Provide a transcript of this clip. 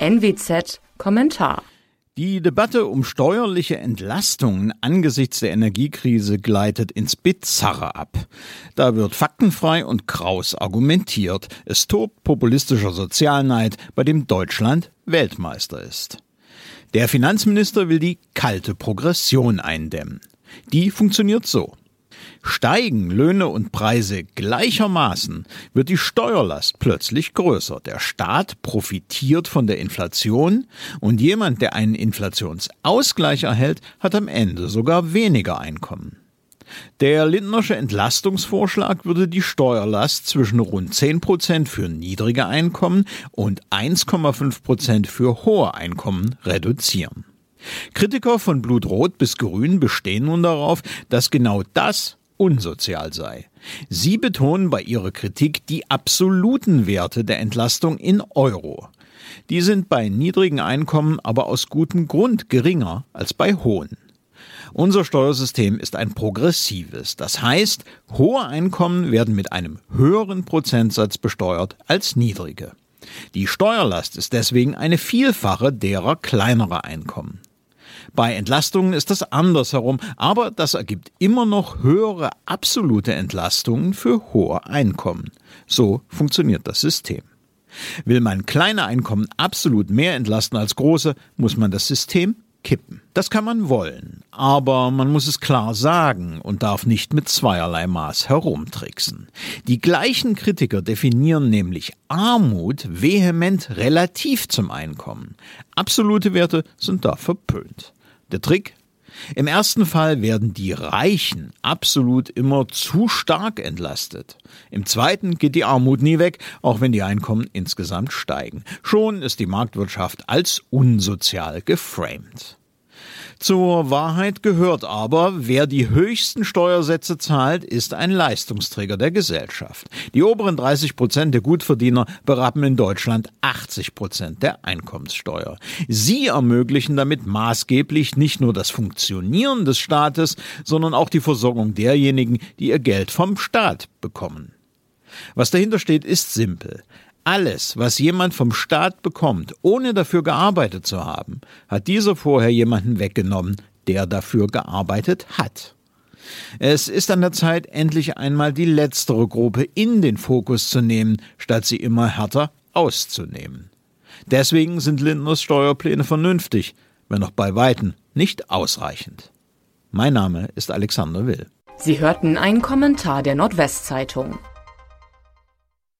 NWZ Kommentar die Debatte um steuerliche Entlastungen angesichts der Energiekrise gleitet ins Bizarre ab. Da wird faktenfrei und kraus argumentiert. Es tobt populistischer Sozialneid, bei dem Deutschland Weltmeister ist. Der Finanzminister will die kalte Progression eindämmen. Die funktioniert so. Steigen Löhne und Preise gleichermaßen, wird die Steuerlast plötzlich größer. Der Staat profitiert von der Inflation und jemand, der einen Inflationsausgleich erhält, hat am Ende sogar weniger Einkommen. Der Lindnersche Entlastungsvorschlag würde die Steuerlast zwischen rund 10 Prozent für niedrige Einkommen und 1,5 Prozent für hohe Einkommen reduzieren. Kritiker von Blutrot bis Grün bestehen nun darauf, dass genau das unsozial sei. Sie betonen bei ihrer Kritik die absoluten Werte der Entlastung in Euro. Die sind bei niedrigen Einkommen aber aus gutem Grund geringer als bei hohen. Unser Steuersystem ist ein progressives, das heißt, hohe Einkommen werden mit einem höheren Prozentsatz besteuert als niedrige. Die Steuerlast ist deswegen eine Vielfache derer kleinerer Einkommen. Bei Entlastungen ist das andersherum, aber das ergibt immer noch höhere absolute Entlastungen für hohe Einkommen. So funktioniert das System. Will man kleine Einkommen absolut mehr entlasten als große, muss man das System kippen. Das kann man wollen, aber man muss es klar sagen und darf nicht mit zweierlei Maß herumtricksen. Die gleichen Kritiker definieren nämlich Armut vehement relativ zum Einkommen. Absolute Werte sind da verpönt. Der Trick? Im ersten Fall werden die Reichen absolut immer zu stark entlastet. Im zweiten geht die Armut nie weg, auch wenn die Einkommen insgesamt steigen. Schon ist die Marktwirtschaft als unsozial geframed. Zur Wahrheit gehört aber, wer die höchsten Steuersätze zahlt, ist ein Leistungsträger der Gesellschaft. Die oberen 30 Prozent der Gutverdiener berappen in Deutschland 80 Prozent der Einkommenssteuer. Sie ermöglichen damit maßgeblich nicht nur das Funktionieren des Staates, sondern auch die Versorgung derjenigen, die ihr Geld vom Staat bekommen. Was dahinter steht, ist simpel. Alles, was jemand vom Staat bekommt, ohne dafür gearbeitet zu haben, hat dieser vorher jemanden weggenommen, der dafür gearbeitet hat. Es ist an der Zeit, endlich einmal die letztere Gruppe in den Fokus zu nehmen, statt sie immer härter auszunehmen. Deswegen sind Lindners Steuerpläne vernünftig, wenn auch bei Weitem nicht ausreichend. Mein Name ist Alexander Will. Sie hörten einen Kommentar der Nordwestzeitung.